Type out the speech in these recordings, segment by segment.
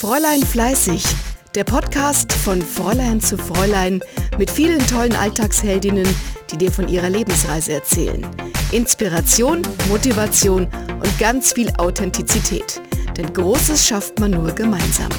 Fräulein Fleißig, der Podcast von Fräulein zu Fräulein mit vielen tollen Alltagsheldinnen, die dir von ihrer Lebensreise erzählen. Inspiration, Motivation und ganz viel Authentizität. Denn Großes schafft man nur gemeinsam.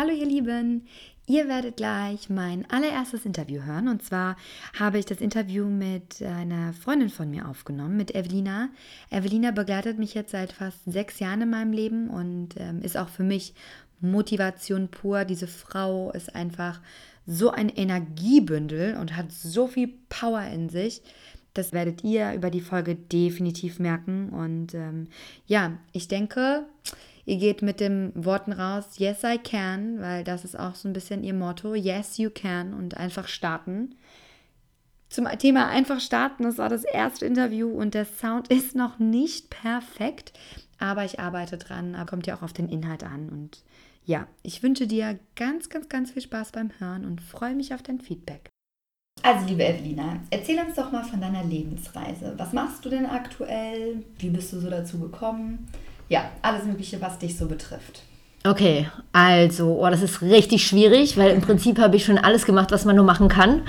Hallo ihr Lieben, ihr werdet gleich mein allererstes Interview hören und zwar habe ich das Interview mit einer Freundin von mir aufgenommen, mit Evelina. Evelina begleitet mich jetzt seit fast sechs Jahren in meinem Leben und ähm, ist auch für mich Motivation pur. Diese Frau ist einfach so ein Energiebündel und hat so viel Power in sich. Das werdet ihr über die Folge definitiv merken und ähm, ja, ich denke, Ihr geht mit den Worten raus, yes I can, weil das ist auch so ein bisschen ihr Motto, yes you can und einfach starten. Zum Thema einfach starten, das war das erste Interview und der Sound ist noch nicht perfekt, aber ich arbeite dran, aber kommt ja auch auf den Inhalt an und ja, ich wünsche dir ganz, ganz, ganz viel Spaß beim Hören und freue mich auf dein Feedback. Also, liebe Evelina, erzähl uns doch mal von deiner Lebensreise. Was machst du denn aktuell? Wie bist du so dazu gekommen? Ja, alles Mögliche, was dich so betrifft. Okay, also, oh, das ist richtig schwierig, weil im Prinzip habe ich schon alles gemacht, was man nur machen kann.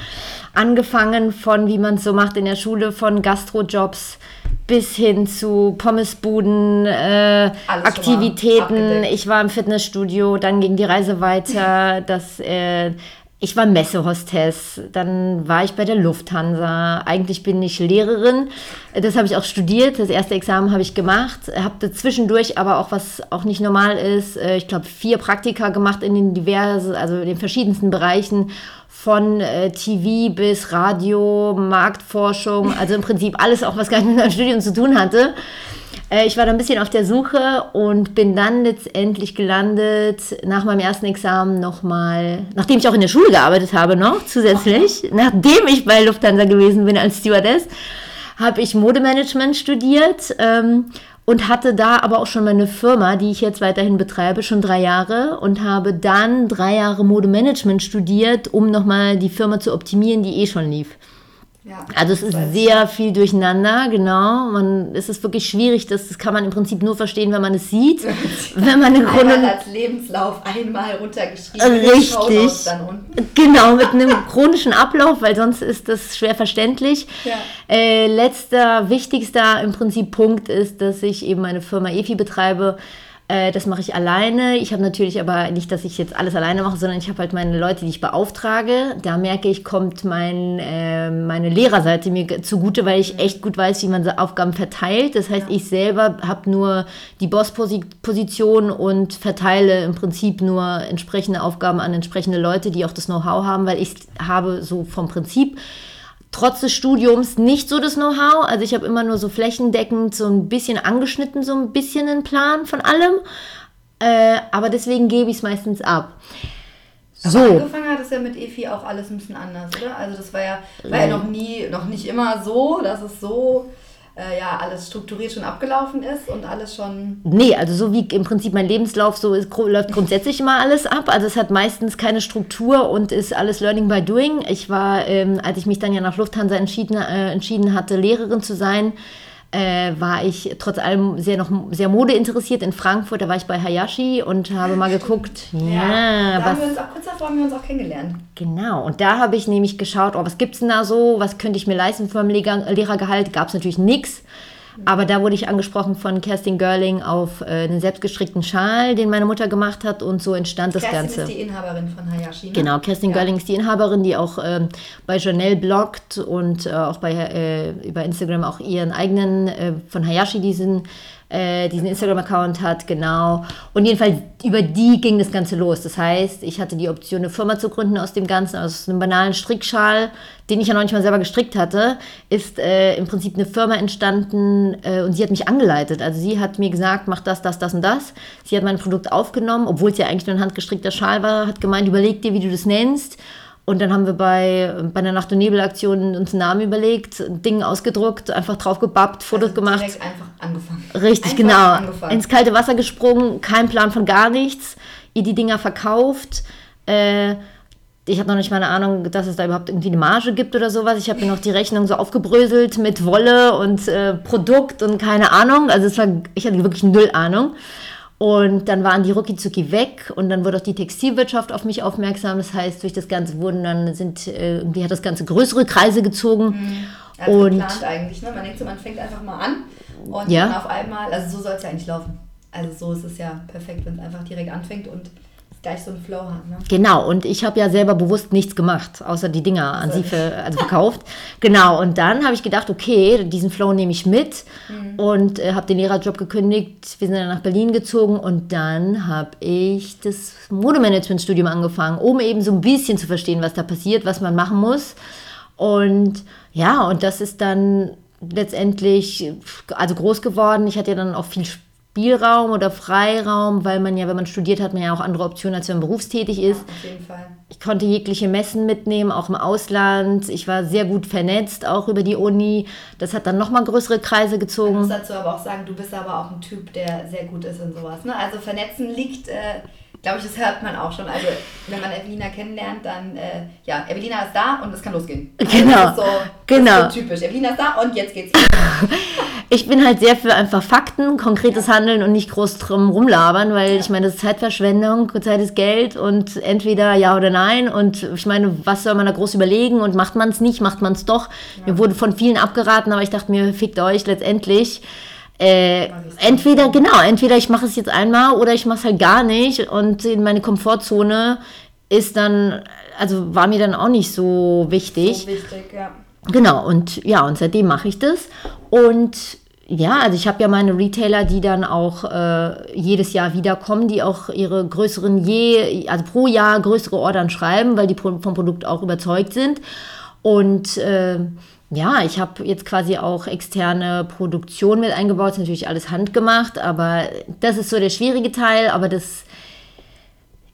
Angefangen von, wie man es so macht in der Schule, von Gastrojobs bis hin zu Pommesbuden, äh, Aktivitäten. Ich war im Fitnessstudio, dann ging die Reise weiter. Das äh, ich war Messehostess, dann war ich bei der Lufthansa. Eigentlich bin ich Lehrerin. Das habe ich auch studiert. Das erste Examen habe ich gemacht. Habe zwischendurch aber auch, was auch nicht normal ist, äh, ich glaube, vier Praktika gemacht in den diversen, also in den verschiedensten Bereichen von äh, TV bis Radio, Marktforschung, also im Prinzip alles auch, was gar nicht mit meinem Studium zu tun hatte. Äh, ich war da ein bisschen auf der Suche und bin dann letztendlich gelandet nach meinem ersten Examen nochmal, nachdem ich auch in der Schule gearbeitet habe noch zusätzlich, nachdem ich bei Lufthansa gewesen bin als Stewardess, habe ich Modemanagement studiert ähm, und hatte da aber auch schon meine Firma, die ich jetzt weiterhin betreibe, schon drei Jahre und habe dann drei Jahre Modemanagement studiert, um nochmal die Firma zu optimieren, die eh schon lief. Ja, also es ist sehr viel durcheinander, genau. Man, es ist wirklich schwierig, das, das kann man im Prinzip nur verstehen, wenn man es sieht. wenn man im Grunde als Lebenslauf einmal runtergeschrieben Richtig. Dann unten. Genau, mit einem chronischen Ablauf, weil sonst ist das schwer verständlich. Ja. Äh, letzter, wichtigster im Prinzip Punkt ist, dass ich eben meine Firma EFI betreibe äh, das mache ich alleine. Ich habe natürlich aber nicht, dass ich jetzt alles alleine mache, sondern ich habe halt meine Leute, die ich beauftrage. Da merke ich, kommt mein, äh, meine Lehrerseite mir zugute, weil ich echt gut weiß, wie man Aufgaben verteilt. Das heißt, ich selber habe nur die Boss-Position und verteile im Prinzip nur entsprechende Aufgaben an entsprechende Leute, die auch das Know-how haben, weil ich habe so vom Prinzip trotz des Studiums nicht so das Know-how. Also ich habe immer nur so flächendeckend so ein bisschen angeschnitten, so ein bisschen einen Plan von allem. Äh, aber deswegen gebe ich es meistens ab. So. Aber angefangen hat es ja mit EFI auch alles ein bisschen anders, oder? Also das war ja, war ja noch nie, noch nicht immer so, dass es so äh, ja alles strukturiert schon abgelaufen ist und alles schon. Nee, also so wie im Prinzip mein Lebenslauf so ist, läuft grundsätzlich immer alles ab. Also es hat meistens keine Struktur und ist alles Learning by Doing. Ich war, ähm, als ich mich dann ja nach Lufthansa entschieden, äh, entschieden hatte, Lehrerin zu sein, äh, war ich trotz allem sehr noch sehr Mode interessiert in Frankfurt. Da war ich bei Hayashi und habe mal geguckt. Ja, ja da was, haben wir uns auch kurz davor haben wir uns auch kennengelernt. Genau. Und da habe ich nämlich geschaut, oh, was es denn da so? Was könnte ich mir leisten für mein Lehrergehalt? Gab es natürlich nichts. Aber da wurde ich angesprochen von Kerstin Görling auf äh, einen selbstgestrickten Schal, den meine Mutter gemacht hat und so entstand das Kerstin Ganze. Kerstin ist die Inhaberin von Hayashi. Ne? Genau, Kerstin ja. Görling ist die Inhaberin, die auch ähm, bei Janelle bloggt und äh, auch bei äh, über Instagram auch ihren eigenen äh, von Hayashi diesen äh, diesen Instagram-Account hat, genau. Und jedenfalls über die ging das Ganze los. Das heißt, ich hatte die Option, eine Firma zu gründen aus dem Ganzen, aus einem banalen Strickschal, den ich ja noch nicht mal selber gestrickt hatte, ist äh, im Prinzip eine Firma entstanden äh, und sie hat mich angeleitet. Also sie hat mir gesagt, mach das, das, das und das. Sie hat mein Produkt aufgenommen, obwohl es ja eigentlich nur ein handgestrickter Schal war, hat gemeint, überleg dir, wie du das nennst. Und dann haben wir bei, bei der Nacht- und Nebel-Aktion uns einen Namen überlegt, Dinge ausgedruckt, einfach drauf gebappt, Fotos also gemacht. Einfach angefangen. Richtig, einfach genau. Angefangen. Ins kalte Wasser gesprungen, kein Plan von gar nichts, ihr die Dinger verkauft. Äh, ich habe noch nicht mal eine Ahnung, dass es da überhaupt irgendwie eine Marge gibt oder sowas. Ich habe mir noch die Rechnung so aufgebröselt mit Wolle und äh, Produkt und keine Ahnung. Also es war, ich hatte wirklich null Ahnung. Und dann waren die rucki weg und dann wurde auch die Textilwirtschaft auf mich aufmerksam. Das heißt, durch das Ganze wurden dann sind äh, irgendwie hat das Ganze größere Kreise gezogen. Mhm. Also und geplant eigentlich, ne? Man denkt so, man fängt einfach mal an und ja. dann auf einmal, also so soll es ja eigentlich laufen. Also so ist es ja perfekt, wenn es einfach direkt anfängt und gleich so einen Flow hat. Ne? Genau, und ich habe ja selber bewusst nichts gemacht, außer die Dinger an sie für, also verkauft. genau, und dann habe ich gedacht, okay, diesen Flow nehme ich mit mhm. und äh, habe den Lehrerjob gekündigt. Wir sind dann nach Berlin gezogen und dann habe ich das Modemanagement-Studium angefangen, um eben so ein bisschen zu verstehen, was da passiert, was man machen muss. Und ja, und das ist dann letztendlich also groß geworden. Ich hatte ja dann auch viel Spaß Spielraum oder Freiraum, weil man ja, wenn man studiert hat, man ja auch andere Optionen, als wenn man berufstätig ist. Ja, auf jeden Fall. Ich konnte jegliche Messen mitnehmen, auch im Ausland. Ich war sehr gut vernetzt, auch über die Uni. Das hat dann nochmal größere Kreise gezogen. Ich muss dazu aber auch sagen, du bist aber auch ein Typ, der sehr gut ist in sowas. Ne? Also vernetzen liegt... Äh glaube ich, das hört man auch schon. Also, wenn man Evelina kennenlernt, dann, äh, ja, Evelina ist da und es kann losgehen. Also, genau. Das ist so, genau. Ist so typisch. Evelina ist da und jetzt geht's. ich bin halt sehr für einfach Fakten, konkretes ja. Handeln und nicht groß drum rumlabern, weil ja. ich meine, das ist Zeitverschwendung, Zeit ist Geld und entweder ja oder nein. Und ich meine, was soll man da groß überlegen und macht man es nicht, macht man es doch. Ja. Mir wurde von vielen abgeraten, aber ich dachte mir, fickt euch letztendlich. Äh, entweder, genau, entweder ich mache es jetzt einmal oder ich mache es halt gar nicht und in meine Komfortzone ist dann, also war mir dann auch nicht so wichtig. So wichtig, ja. Genau, und ja, und seitdem mache ich das. Und ja, also ich habe ja meine Retailer, die dann auch äh, jedes Jahr wiederkommen, die auch ihre größeren je, also pro Jahr größere Ordern schreiben, weil die vom Produkt auch überzeugt sind. Und äh, ja, ich habe jetzt quasi auch externe Produktion mit eingebaut. Ist natürlich alles handgemacht, aber das ist so der schwierige Teil. Aber das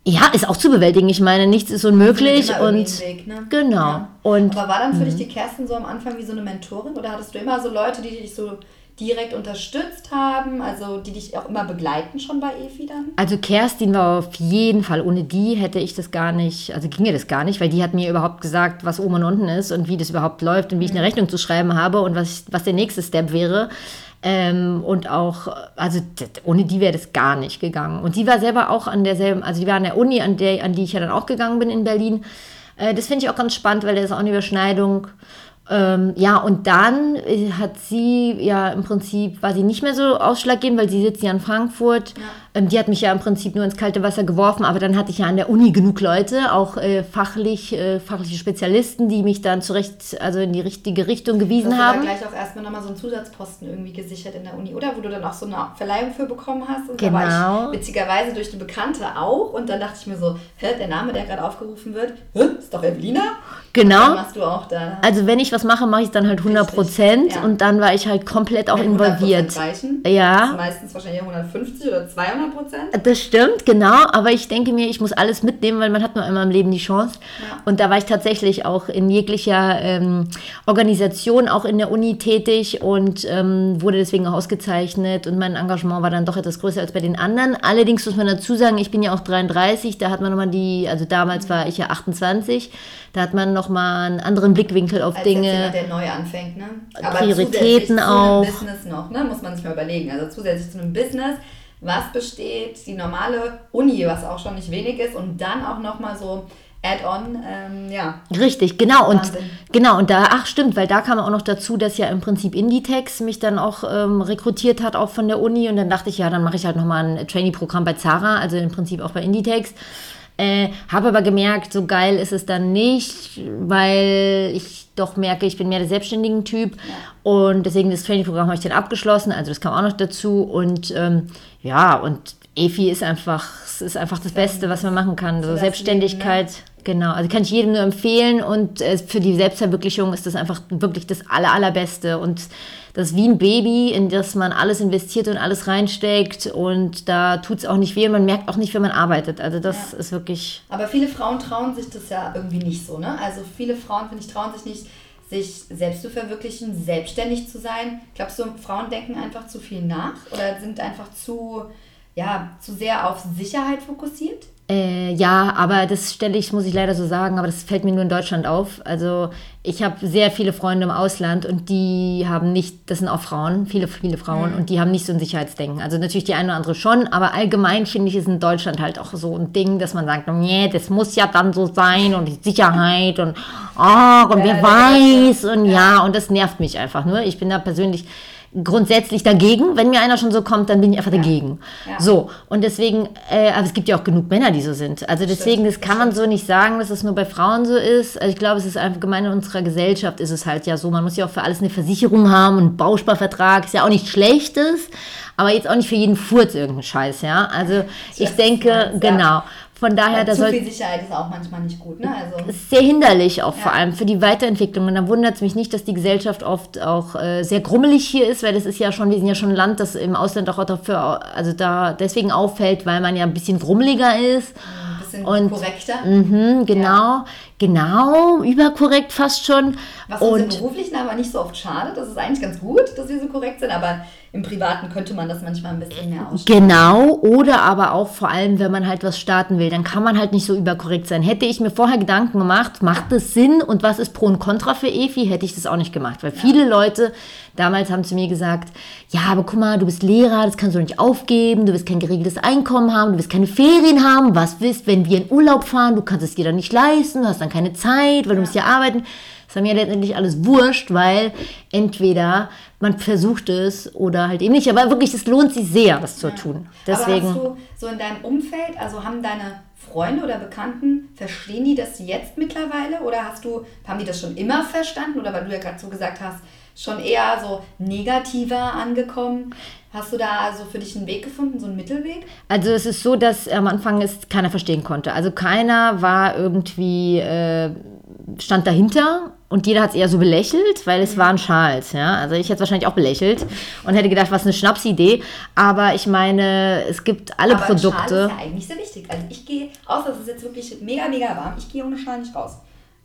ja, ist auch zu bewältigen. Ich meine, nichts ist unmöglich. und Weg, ne? genau. Ja. Und, aber war dann für dich mhm. die Kerstin so am Anfang wie so eine Mentorin oder hattest du immer so Leute, die dich so direkt unterstützt haben, also die dich auch immer begleiten schon bei EFI dann? Also Kerstin war auf jeden Fall, ohne die hätte ich das gar nicht, also ging mir das gar nicht, weil die hat mir überhaupt gesagt, was oben und unten ist und wie das überhaupt läuft und wie ich eine mhm. Rechnung zu schreiben habe und was, was der nächste Step wäre. Ähm, und auch, also ohne die wäre das gar nicht gegangen. Und sie war selber auch an derselben, also die war an der Uni, an, der, an die ich ja dann auch gegangen bin in Berlin. Äh, das finde ich auch ganz spannend, weil da ist auch eine Überschneidung. Ähm, ja, und dann äh, hat sie ja im Prinzip, war sie nicht mehr so ausschlaggebend, weil sie sitzt ja in Frankfurt. Ja. Ähm, die hat mich ja im Prinzip nur ins kalte Wasser geworfen, aber dann hatte ich ja an der Uni genug Leute, auch äh, fachlich, äh, fachliche Spezialisten, die mich dann zurecht, also in die richtige Richtung gewiesen hast haben. Du gleich auch erstmal nochmal so einen Zusatzposten irgendwie gesichert in der Uni, oder? Wo du dann auch so eine Verleihung für bekommen hast. Und genau. da war ich witzigerweise durch die Bekannte auch und dann dachte ich mir so, hä, der Name, der gerade aufgerufen wird, hä, ist doch Evelina? Genau. machst du auch da. Also wenn ich was mache, mache ich dann halt 100 Prozent ja. und dann war ich halt komplett auch involviert. Reichen. Ja. Meistens wahrscheinlich 150 oder 200 Prozent. Das stimmt, genau. Aber ich denke mir, ich muss alles mitnehmen, weil man hat nur einmal im Leben die Chance. Ja. Und da war ich tatsächlich auch in jeglicher ähm, Organisation, auch in der Uni tätig und ähm, wurde deswegen auch ausgezeichnet. Und mein Engagement war dann doch etwas größer als bei den anderen. Allerdings muss man dazu sagen, ich bin ja auch 33, da hat man nochmal die, also damals war ich ja 28 da hat man nochmal einen anderen Blickwinkel auf Als Dinge. Jemand, der neu anfängt, ne? Aber Prioritäten auch. Business noch, ne? Muss man sich mal überlegen. Also zusätzlich zu einem Business, was besteht, die normale Uni, was auch schon nicht wenig ist, und dann auch nochmal so Add-on, ähm, ja. Richtig, genau. Und genau, und da, ach stimmt, weil da kam auch noch dazu, dass ja im Prinzip Inditex mich dann auch ähm, rekrutiert hat, auch von der Uni. Und dann dachte ich, ja, dann mache ich halt nochmal ein Trainee-Programm bei Zara, also im Prinzip auch bei Inditex. Äh, habe aber gemerkt, so geil ist es dann nicht, weil ich doch merke, ich bin mehr der selbstständigen Typ und deswegen das Trainingprogramm habe ich dann abgeschlossen, also das kam auch noch dazu und ähm, ja, und EFI ist einfach, ist einfach das Beste, was man machen kann. So Selbstständigkeit, ne? genau. Also kann ich jedem nur empfehlen und äh, für die Selbstverwirklichung ist das einfach wirklich das aller, allerbeste und das ist wie ein Baby, in das man alles investiert und alles reinsteckt und da tut es auch nicht weh und man merkt auch nicht, wenn man arbeitet. Also das ja. ist wirklich... Aber viele Frauen trauen sich das ja irgendwie nicht so, ne? Also viele Frauen, finde ich, trauen sich nicht, sich selbst zu verwirklichen, selbstständig zu sein. Glaubst du, Frauen denken einfach zu viel nach oder sind einfach zu, ja, zu sehr auf Sicherheit fokussiert? Äh, ja, aber das stelle ich, muss ich leider so sagen, aber das fällt mir nur in Deutschland auf. Also ich habe sehr viele Freunde im Ausland und die haben nicht, das sind auch Frauen, viele, viele Frauen, mhm. und die haben nicht so ein Sicherheitsdenken. Also natürlich die eine oder andere schon, aber allgemein finde ich, ist in Deutschland halt auch so ein Ding, dass man sagt, nee, das muss ja dann so sein und die Sicherheit und, oh, und ja, wer weiß und ja. ja, und das nervt mich einfach nur. Ich bin da persönlich grundsätzlich dagegen. Wenn mir einer schon so kommt, dann bin ich einfach ja. dagegen. Ja. So, und deswegen, äh, aber es gibt ja auch genug Männer, die so sind. Also deswegen, das kann man so nicht sagen, dass es nur bei Frauen so ist. Also ich glaube, es ist einfach gemein in unserer Gesellschaft ist es halt ja so. Man muss ja auch für alles eine Versicherung haben und einen Bausparvertrag ist ja auch nicht schlechtes, aber jetzt auch nicht für jeden Furz irgendeinen Scheiß, ja. Also ich, denke, genau. Von daher, da Zu viel Sicherheit ist auch manchmal nicht gut, ne? Also, ist sehr hinderlich auch ja. vor allem für die Weiterentwicklung. Und da wundert es mich nicht, dass die Gesellschaft oft auch äh, sehr grummelig hier ist, weil das ist ja schon, wir sind ja schon ein Land, das im Ausland auch dafür, also da deswegen auffällt, weil man ja ein bisschen grummeliger ist. Ein bisschen und, korrekter. Mh, genau. Ja. Genau, überkorrekt fast schon. Was uns und, im Beruflichen aber nicht so oft schade. Das ist eigentlich ganz gut, dass wir so korrekt sind, aber im Privaten könnte man das manchmal ein bisschen mehr ausstellen. Genau, oder aber auch vor allem, wenn man halt was starten will, dann kann man halt nicht so überkorrekt sein. Hätte ich mir vorher Gedanken gemacht, macht das Sinn und was ist Pro und Contra für EFI, hätte ich das auch nicht gemacht. Weil viele Leute damals haben zu mir gesagt, ja, aber guck mal, du bist Lehrer, das kannst du nicht aufgeben, du wirst kein geregeltes Einkommen haben, du wirst keine Ferien haben, was willst, wenn wir in Urlaub fahren, du kannst es dir dann nicht leisten, du hast dann dann keine Zeit, weil du musst ja arbeiten. Das ist mir letztendlich alles wurscht, weil entweder man versucht es oder halt eben nicht. Aber wirklich, es lohnt sich sehr, das zu ja. tun. Deswegen. Aber hast du so in deinem Umfeld, also haben deine Freunde oder Bekannten, verstehen die das jetzt mittlerweile? Oder hast du, haben die das schon immer verstanden? Oder weil du ja gerade so gesagt hast, schon eher so negativer angekommen? Hast du da also für dich einen Weg gefunden, so einen Mittelweg? Also es ist so, dass am Anfang es keiner verstehen konnte. Also keiner war irgendwie, äh, stand dahinter und jeder hat es eher so belächelt, weil es waren Schals. Ja? Also ich hätte es wahrscheinlich auch belächelt und hätte gedacht, was eine Schnapsidee. Aber ich meine, es gibt alle Aber Produkte. Schal ist ja eigentlich sehr wichtig. Also ich gehe, außer es ist jetzt wirklich mega, mega warm, ich gehe ohne Schal nicht raus.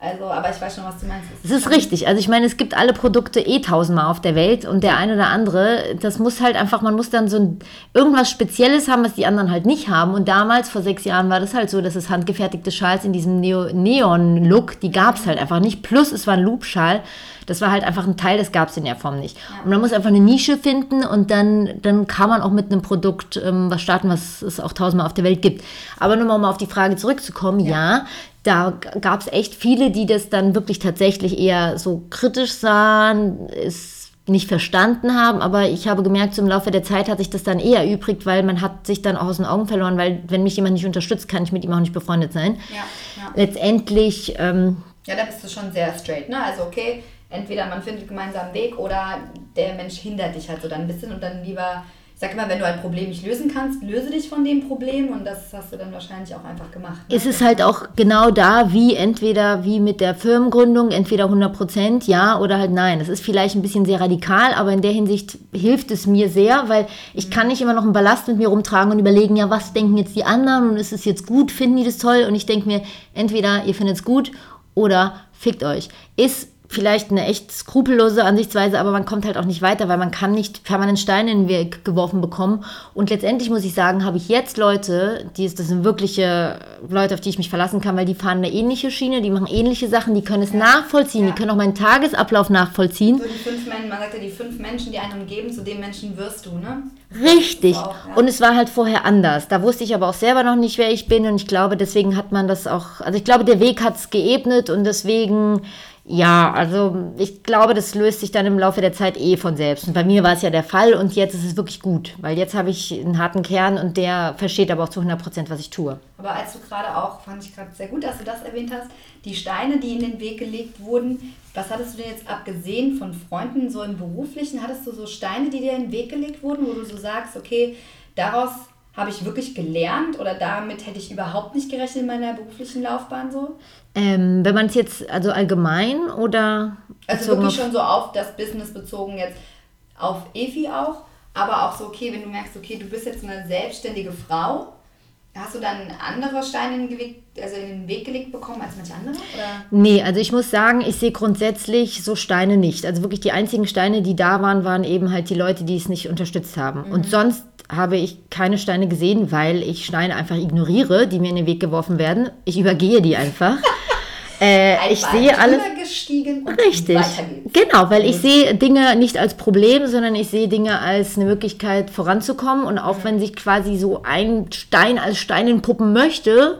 Also, aber ich weiß schon, was du meinst. Das ist richtig. Also ich meine, es gibt alle Produkte eh tausendmal auf der Welt und der eine oder andere, das muss halt einfach, man muss dann so ein, irgendwas Spezielles haben, was die anderen halt nicht haben. Und damals, vor sechs Jahren, war das halt so, dass es handgefertigte Schals in diesem Neon-Look, die gab es halt einfach nicht. Plus es war ein Loop-Schal. Das war halt einfach ein Teil, das gab es in der Form nicht. Ja. Und man muss einfach eine Nische finden und dann, dann kann man auch mit einem Produkt ähm, was starten, was es auch tausendmal auf der Welt gibt. Aber nur mal um auf die Frage zurückzukommen, ja, ja da gab es echt viele, die das dann wirklich tatsächlich eher so kritisch sahen, es nicht verstanden haben, aber ich habe gemerkt, so im Laufe der Zeit hat sich das dann eher erübrigt, weil man hat sich dann auch aus den Augen verloren, weil wenn mich jemand nicht unterstützt, kann ich mit ihm auch nicht befreundet sein. Ja, ja. Letztendlich... Ähm, ja, da bist du schon sehr straight, ne? Also okay, entweder man findet gemeinsam einen Weg oder der Mensch hindert dich halt so dann ein bisschen und dann lieber sag immer, wenn du ein Problem nicht lösen kannst, löse dich von dem Problem und das hast du dann wahrscheinlich auch einfach gemacht. Ne? Es ist halt auch genau da, wie entweder wie mit der Firmengründung, entweder 100 Prozent ja oder halt nein. Das ist vielleicht ein bisschen sehr radikal, aber in der Hinsicht hilft es mir sehr, weil ich kann nicht immer noch einen Ballast mit mir rumtragen und überlegen, ja, was denken jetzt die anderen und ist es jetzt gut, finden die das toll und ich denke mir, entweder ihr findet es gut oder fickt euch. Ist vielleicht eine echt skrupellose Ansichtsweise, aber man kommt halt auch nicht weiter, weil man kann nicht permanent Steine in den Weg geworfen bekommen. Und letztendlich muss ich sagen, habe ich jetzt Leute, die das sind wirkliche Leute, auf die ich mich verlassen kann, weil die fahren eine ähnliche Schiene, die machen ähnliche Sachen, die können es ja. nachvollziehen, ja. die können auch meinen Tagesablauf nachvollziehen. So die fünf Menschen, man sagt ja, die fünf Menschen, die einen umgeben, zu dem Menschen wirst du, ne? Richtig. Auch, ja. Und es war halt vorher anders. Da wusste ich aber auch selber noch nicht, wer ich bin. Und ich glaube, deswegen hat man das auch, also ich glaube, der Weg hat es geebnet und deswegen ja, also ich glaube, das löst sich dann im Laufe der Zeit eh von selbst. Und bei mir war es ja der Fall und jetzt ist es wirklich gut, weil jetzt habe ich einen harten Kern und der versteht aber auch zu 100 Prozent, was ich tue. Aber als du gerade auch, fand ich gerade sehr gut, dass du das erwähnt hast, die Steine, die in den Weg gelegt wurden, was hattest du denn jetzt abgesehen von Freunden, so im Beruflichen, hattest du so Steine, die dir in den Weg gelegt wurden, wo du so sagst, okay, daraus habe ich wirklich gelernt oder damit hätte ich überhaupt nicht gerechnet in meiner beruflichen Laufbahn so? Ähm, wenn man es jetzt, also allgemein oder? Also wirklich schon so auf das Business bezogen jetzt auf Efi auch, aber auch so, okay, wenn du merkst, okay, du bist jetzt eine selbstständige Frau, Hast du dann andere Steine in den, Weg, also in den Weg gelegt bekommen als manche andere? Oder? Nee, also ich muss sagen, ich sehe grundsätzlich so Steine nicht. Also wirklich die einzigen Steine, die da waren, waren eben halt die Leute, die es nicht unterstützt haben. Mhm. Und sonst habe ich keine Steine gesehen, weil ich Steine einfach ignoriere, die mir in den Weg geworfen werden. Ich übergehe die einfach. Äh, ich sehe alles. Richtig. Genau, weil ich sehe Dinge nicht als Problem, sondern ich sehe Dinge als eine Möglichkeit voranzukommen. Und auch wenn sich quasi so ein Stein als Stein entpuppen möchte,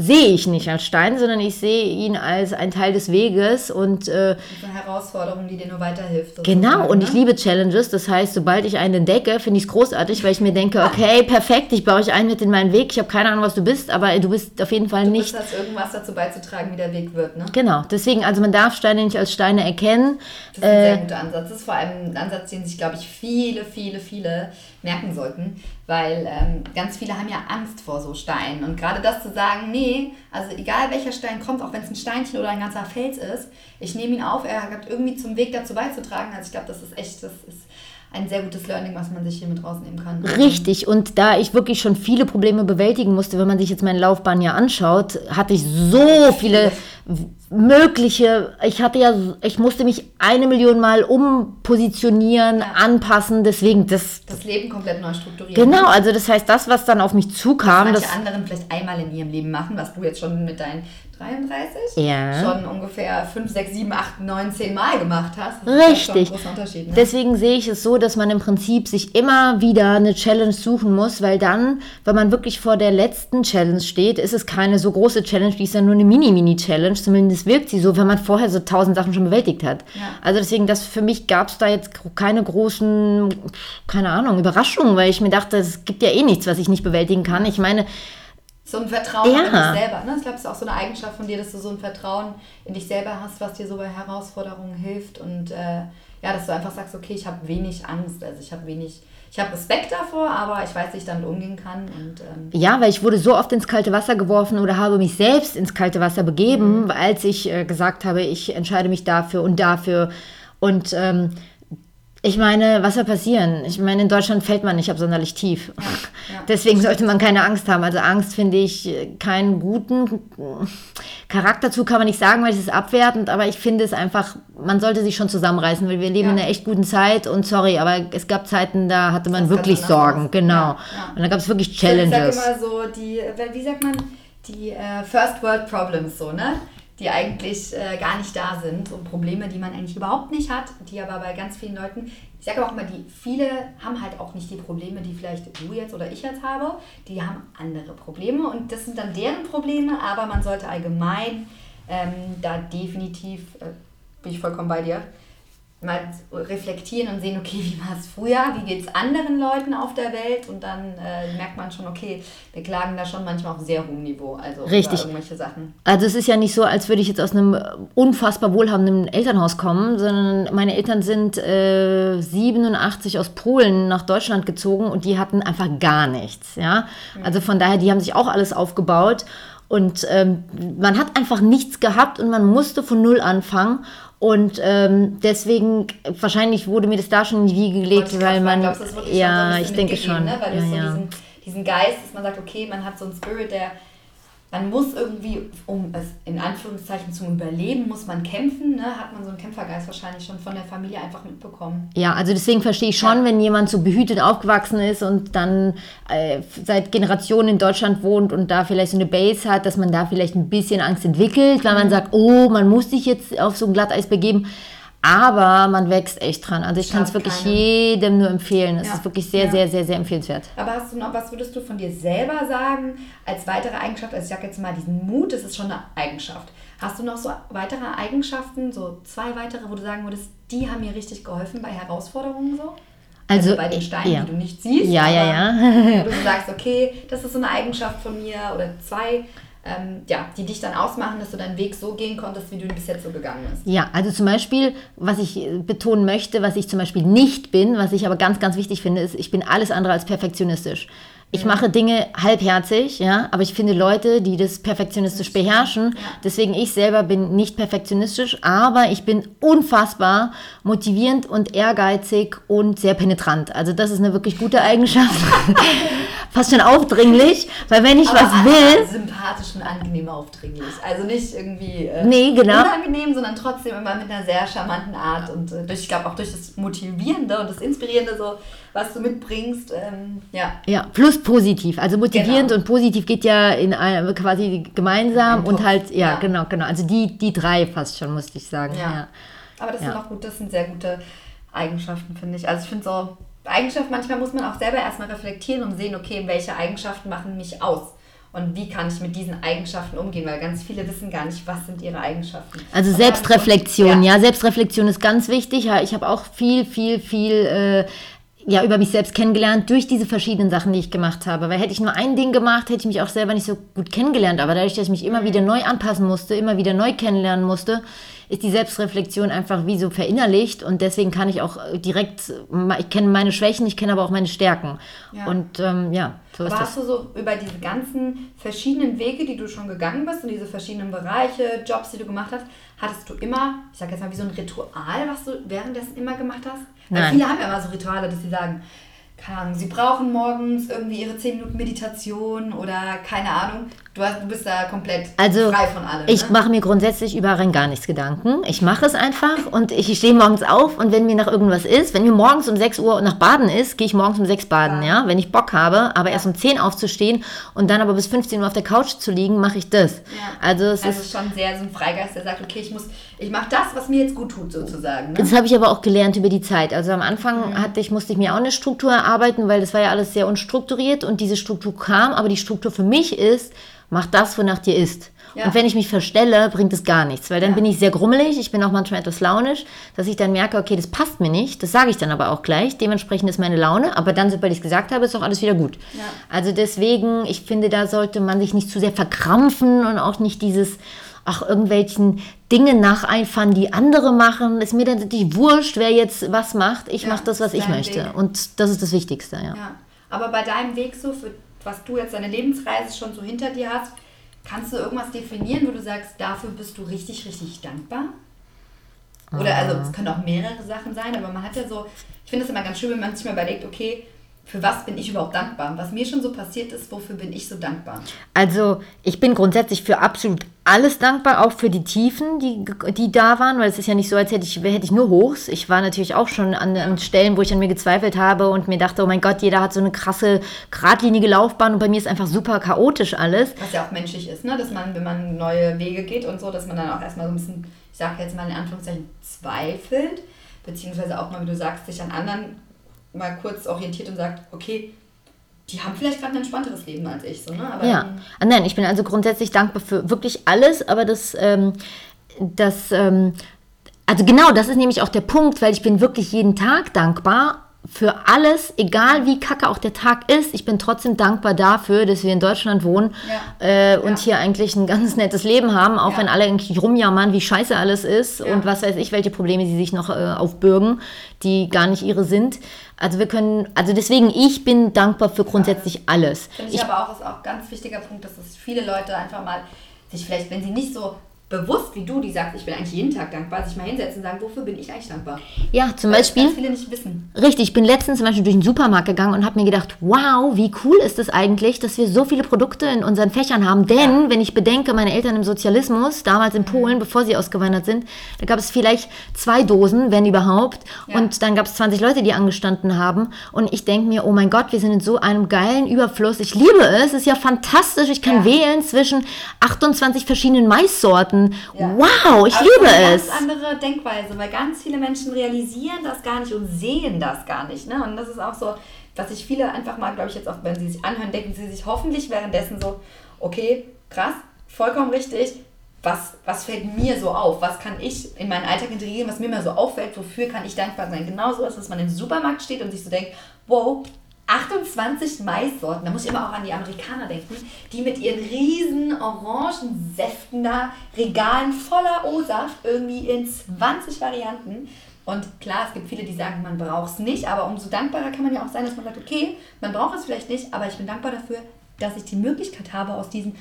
sehe ich nicht als Stein, sondern ich sehe ihn als ein Teil des Weges und äh, eine Herausforderung, die dir nur weiterhilft. Genau, und ne? ich liebe Challenges. Das heißt, sobald ich einen entdecke, finde ich es großartig, weil ich mir denke, okay, perfekt, ich baue euch ein mit in meinen Weg. Ich habe keine Ahnung, was du bist, aber du bist auf jeden Fall du nicht. Du hast irgendwas dazu beizutragen, wie der Weg wird, ne? Genau, deswegen, also man darf Steine nicht als Steine erkennen. Das ist ein äh, sehr guter Ansatz. Das ist vor allem ein Ansatz, den sich, glaube ich, viele, viele, viele merken sollten, weil ähm, ganz viele haben ja Angst vor so Steinen. Und gerade das zu sagen, nee, also egal welcher Stein kommt, auch wenn es ein Steinchen oder ein ganzer Fels ist, ich nehme ihn auf, er hat irgendwie zum Weg dazu beizutragen. Also ich glaube, das ist echt, das ist ein sehr gutes Learning, was man sich hier mit rausnehmen kann. Richtig. Und da ich wirklich schon viele Probleme bewältigen musste, wenn man sich jetzt meine Laufbahn ja anschaut, hatte ich so viele mögliche, ich hatte ja, ich musste mich eine Million Mal umpositionieren, ja. anpassen, deswegen das... Das Leben komplett neu strukturieren. Genau, also das heißt, das, was dann auf mich zukam... Was manche anderen vielleicht einmal in ihrem Leben machen, was du jetzt schon mit deinen 33 ja. schon ungefähr 5, 6, 7, 8, 9, 10 Mal gemacht hast. Das Richtig. Ne? Deswegen sehe ich es so, dass man im Prinzip sich immer wieder eine Challenge suchen muss, weil dann, wenn man wirklich vor der letzten Challenge steht, ist es keine so große Challenge, die ist dann nur eine Mini-Mini-Challenge. Zumindest wirkt sie so, wenn man vorher so tausend Sachen schon bewältigt hat. Ja. Also deswegen, das für mich gab es da jetzt keine großen, keine Ahnung, Überraschungen, weil ich mir dachte, es gibt ja eh nichts, was ich nicht bewältigen kann. Ich meine, so ein Vertrauen ja. in dich selber. Ne? Ich glaube, es ist auch so eine Eigenschaft von dir, dass du so ein Vertrauen in dich selber hast, was dir so bei Herausforderungen hilft. Und äh, ja, dass du einfach sagst, okay, ich habe wenig Angst, also ich habe wenig, ich habe Respekt davor, aber ich weiß, wie ich damit umgehen kann. Und, ähm ja, weil ich wurde so oft ins kalte Wasser geworfen oder habe mich selbst ins kalte Wasser begeben, mhm. als ich äh, gesagt habe, ich entscheide mich dafür und dafür. Und ähm, ich meine, was soll passieren? Ich meine, in Deutschland fällt man nicht absonderlich tief. Ja, ja. Deswegen sollte man keine Angst haben. Also Angst finde ich keinen guten Charakterzug, kann man nicht sagen, weil es ist abwertend, aber ich finde es einfach, man sollte sich schon zusammenreißen, weil wir leben ja. in einer echt guten Zeit und sorry, aber es gab Zeiten, da hatte man das wirklich Sorgen, aus. genau. Und da gab es wirklich Challenges. Ich sag immer so, die, wie sagt man, die äh, First World Problems, so, ne? Die eigentlich äh, gar nicht da sind und Probleme, die man eigentlich überhaupt nicht hat, die aber bei ganz vielen Leuten, ich sage aber auch mal, die viele haben halt auch nicht die Probleme, die vielleicht du jetzt oder ich jetzt habe, die haben andere Probleme und das sind dann deren Probleme, aber man sollte allgemein ähm, da definitiv, äh, bin ich vollkommen bei dir, mal reflektieren und sehen, okay, wie war es früher, wie geht es anderen Leuten auf der Welt und dann äh, merkt man schon, okay, wir klagen da schon manchmal auf sehr hohem Niveau, also Richtig. irgendwelche Sachen. Also es ist ja nicht so, als würde ich jetzt aus einem unfassbar wohlhabenden Elternhaus kommen, sondern meine Eltern sind äh, 87 aus Polen nach Deutschland gezogen und die hatten einfach gar nichts, ja. Mhm. Also von daher, die haben sich auch alles aufgebaut und ähm, man hat einfach nichts gehabt und man musste von Null anfangen. Und ähm, deswegen, wahrscheinlich wurde mir das da schon in die Wiege gelegt, weil man. Glaubst, ja, so ich denke schon. Ne? Weil ja, du so ja. diesen, diesen Geist, dass man sagt, okay, man hat so einen Spirit, der man muss irgendwie, um es in Anführungszeichen zu überleben, muss man kämpfen. Ne? Hat man so einen Kämpfergeist wahrscheinlich schon von der Familie einfach mitbekommen. Ja, also deswegen verstehe ich schon, ja. wenn jemand so behütet aufgewachsen ist und dann äh, seit Generationen in Deutschland wohnt und da vielleicht so eine Base hat, dass man da vielleicht ein bisschen Angst entwickelt, weil mhm. man sagt, oh, man muss sich jetzt auf so ein Glatteis begeben. Aber man wächst echt dran. Also ich kann es wirklich keine. jedem nur empfehlen. Es ja. ist wirklich sehr, ja. sehr, sehr, sehr empfehlenswert. Aber hast du noch, was würdest du von dir selber sagen als weitere Eigenschaft? Also ich sage jetzt mal, diesen Mut, das ist schon eine Eigenschaft. Hast du noch so weitere Eigenschaften, so zwei weitere, wo du sagen würdest, die haben mir richtig geholfen bei Herausforderungen so? Also, also bei den Steinen, ja. die du nicht siehst. Ja, ja, ja. wo du sagst, okay, das ist so eine Eigenschaft von mir oder zwei ähm, ja, die dich dann ausmachen, dass du deinen Weg so gehen konntest, wie du ihn bis jetzt so gegangen bist. Ja, also zum Beispiel, was ich betonen möchte, was ich zum Beispiel nicht bin, was ich aber ganz, ganz wichtig finde, ist, ich bin alles andere als perfektionistisch. Ich ja. mache Dinge halbherzig, ja, aber ich finde Leute, die das perfektionistisch beherrschen. Deswegen ich selber bin nicht perfektionistisch, aber ich bin unfassbar motivierend und ehrgeizig und sehr penetrant. Also das ist eine wirklich gute Eigenschaft. fast schon aufdringlich, weil wenn ich Aber was will, sympathisch und angenehm aufdringlich. Also nicht irgendwie äh, Nee, genau. unangenehm, sondern trotzdem immer mit einer sehr charmanten Art und äh, durch, ich glaube auch durch das Motivierende und das Inspirierende, so was du mitbringst. Ähm, ja. ja, plus positiv. Also motivierend Genau. und positiv geht ja in einem, quasi gemeinsam Ein und halt, ja, ja. genau, genau. Also die, die drei fast schon, musste ich sagen. Ja. Ja. Aber das Ja. sind auch gut, das sind sehr gute Eigenschaften, finde ich. Also ich finde so, Eigenschaften, manchmal muss man auch selber erstmal reflektieren und sehen, okay, welche Eigenschaften machen mich aus. Und wie kann ich mit diesen Eigenschaften umgehen? Weil ganz viele wissen gar nicht, was sind ihre Eigenschaften. Also Selbstreflexion, dann- ja. Selbstreflexion ist ganz wichtig. Ja, Ich habe auch viel, viel, viel äh, ja, über mich selbst kennengelernt durch diese verschiedenen Sachen, die ich gemacht habe. Weil hätte ich nur ein Ding gemacht, hätte ich mich auch selber nicht so gut kennengelernt. Aber dadurch, dass ich mich immer wieder neu anpassen musste, immer wieder neu kennenlernen musste, ist die Selbstreflexion einfach wie so verinnerlicht. Und deswegen kann ich auch äh, direkt, ich kenne meine Schwächen, ich kenne aber auch meine Stärken. Ja. Und ähm, ja, so ist Aber das. du so über diese ganzen verschiedenen Wege, die du schon gegangen bist und diese verschiedenen Bereiche, Jobs, die du gemacht hast, hattest du immer, ich sag jetzt mal, wie so ein Ritual, was du währenddessen immer gemacht hast? Weil Nein. viele haben ja immer so Rituale, dass sie sagen, keine Ahnung, sie brauchen morgens irgendwie ihre 10 Minuten Meditation oder keine Ahnung. Du, hast, du bist da komplett Also, frei von allem. ich ne? mache mir grundsätzlich über rein gar nichts Gedanken. Ich mache es einfach und ich stehe morgens auf und wenn mir nach irgendwas ist, wenn mir morgens um 6 Uhr nach Baden ist, gehe ich morgens um 6 baden, ja, wenn ich Bock habe, aber erst um 10 aufzustehen und dann aber bis 15 Uhr auf der Couch zu liegen, mache ich das. Ja. Also es also ist schon sehr so ein Freigeist, der sagt, okay, ich muss, ich mache das, was mir jetzt gut tut, sozusagen. Ne? Das habe ich aber auch gelernt über die Zeit. Also am Anfang Mhm. hatte ich, musste ich mir auch eine Struktur erarbeiten, weil das war ja alles sehr unstrukturiert und diese Struktur kam, aber die Struktur für mich ist, mach das, wonach dir ist. Ja. Und wenn ich mich verstelle, bringt es gar nichts, weil dann Ja. bin ich sehr grummelig, ich bin auch manchmal etwas launisch, dass ich dann merke, okay, das passt mir nicht, das sage ich dann aber auch gleich, dementsprechend ist meine Laune, aber dann, sobald ich es gesagt habe, ist auch alles wieder gut. Ja. Also deswegen, ich finde, da sollte man sich nicht zu sehr verkrampfen und auch nicht dieses, ach, irgendwelchen Dinge nacheifern, die andere machen. Ist mir dann natürlich wurscht, wer jetzt was macht. Ich mache das, was ich möchte. Weg. Und das ist das Wichtigste, ja. Ja, aber bei deinem Weg so, für was du jetzt deine Lebensreise schon so hinter dir hast, kannst du irgendwas definieren, wo du sagst, dafür bist du richtig, richtig dankbar? Oder also es können auch mehrere Sachen sein, aber man hat ja so, ich finde es immer ganz schön, wenn man sich mal überlegt, okay, für was bin ich überhaupt dankbar? Was mir schon so passiert ist, wofür bin ich so dankbar? Also ich bin grundsätzlich für absolut alles dankbar, auch für die Tiefen, die, die da waren, weil es ist ja nicht so, als hätte ich, hätte ich nur Hochs. Ich war natürlich auch schon an, an Stellen, wo ich an mir gezweifelt habe und mir dachte, oh mein Gott, jeder hat so eine krasse, geradlinige Laufbahn und bei mir ist einfach super chaotisch alles. Was ja auch menschlich ist, ne? dass man, wenn man neue Wege geht und so, dass man dann auch erstmal so ein bisschen, ich sage jetzt mal in Anführungszeichen, zweifelt, beziehungsweise auch mal, wie du sagst, sich an anderen mal kurz orientiert und sagt, okay, die haben vielleicht gerade ein entspannteres Leben als ich. So, ne? Aber Ja, Ah, nein, ich bin also grundsätzlich dankbar für wirklich alles, aber das, ähm, das, ähm, also genau, das ist nämlich auch der Punkt, weil ich bin wirklich jeden Tag dankbar für alles, egal wie kacke auch der Tag ist. Ich bin trotzdem dankbar dafür, dass wir in Deutschland wohnen Ja. äh, und Ja. hier eigentlich ein ganz nettes Leben haben, auch Ja. wenn alle irgendwie rumjammern, wie scheiße alles ist und was weiß ich, welche Probleme sie sich noch äh, aufbürgen, die gar nicht ihre sind. Also wir können, also deswegen, ich bin dankbar für grundsätzlich alles. Finde ich, aber auch, ist auch ein ganz wichtiger Punkt, dass es viele Leute einfach mal sich vielleicht, wenn sie nicht so bewusst wie du, die sagt, ich bin eigentlich jeden Tag dankbar, sich mal hinsetzen und sagen, wofür bin ich eigentlich dankbar? Ja, zum Weil Beispiel. Viele nicht wissen. Richtig, ich bin letztens zum Beispiel durch den Supermarkt gegangen und habe mir gedacht, wow, wie cool ist es eigentlich, dass wir so viele Produkte in unseren Fächern haben. Denn, wenn ich bedenke, meine Eltern im Sozialismus, damals Mhm. in Polen, bevor sie ausgewandert sind, da gab es vielleicht zwei Dosen, wenn überhaupt. Ja. Und dann gab es 20 Leute, die angestanden haben. Und ich denke mir, oh mein Gott, wir sind in so einem geilen Überfluss. Ich liebe es, es ist ja fantastisch. Ich kann Ja. wählen zwischen 28 verschiedenen Maissorten. Ja. Wow, ich Aber liebe eine es. ganz andere Denkweise, weil ganz viele Menschen realisieren das gar nicht und sehen das gar nicht. Ne? Und das ist auch so, dass sich viele einfach mal, glaube ich, jetzt auch, wenn sie sich anhören, denken sie sich hoffentlich währenddessen so, okay, krass, vollkommen richtig. Was, was fällt mir so auf? Was kann ich in meinen Alltag integrieren, was mir immer so auffällt? Wofür kann ich dankbar sein? Genauso ist, dass man im Supermarkt steht und sich so denkt, wow, 28 Maissorten. Da muss ich immer auch an die Amerikaner denken, die mit ihren riesen Orangensäften da, Regalen voller O-Saft, irgendwie in 20 Varianten. Und klar, es gibt viele, die sagen, man braucht es nicht, aber umso dankbarer kann man ja auch sein, dass man sagt, okay, man braucht es vielleicht nicht, aber ich bin dankbar dafür, dass ich die Möglichkeit habe, aus diesen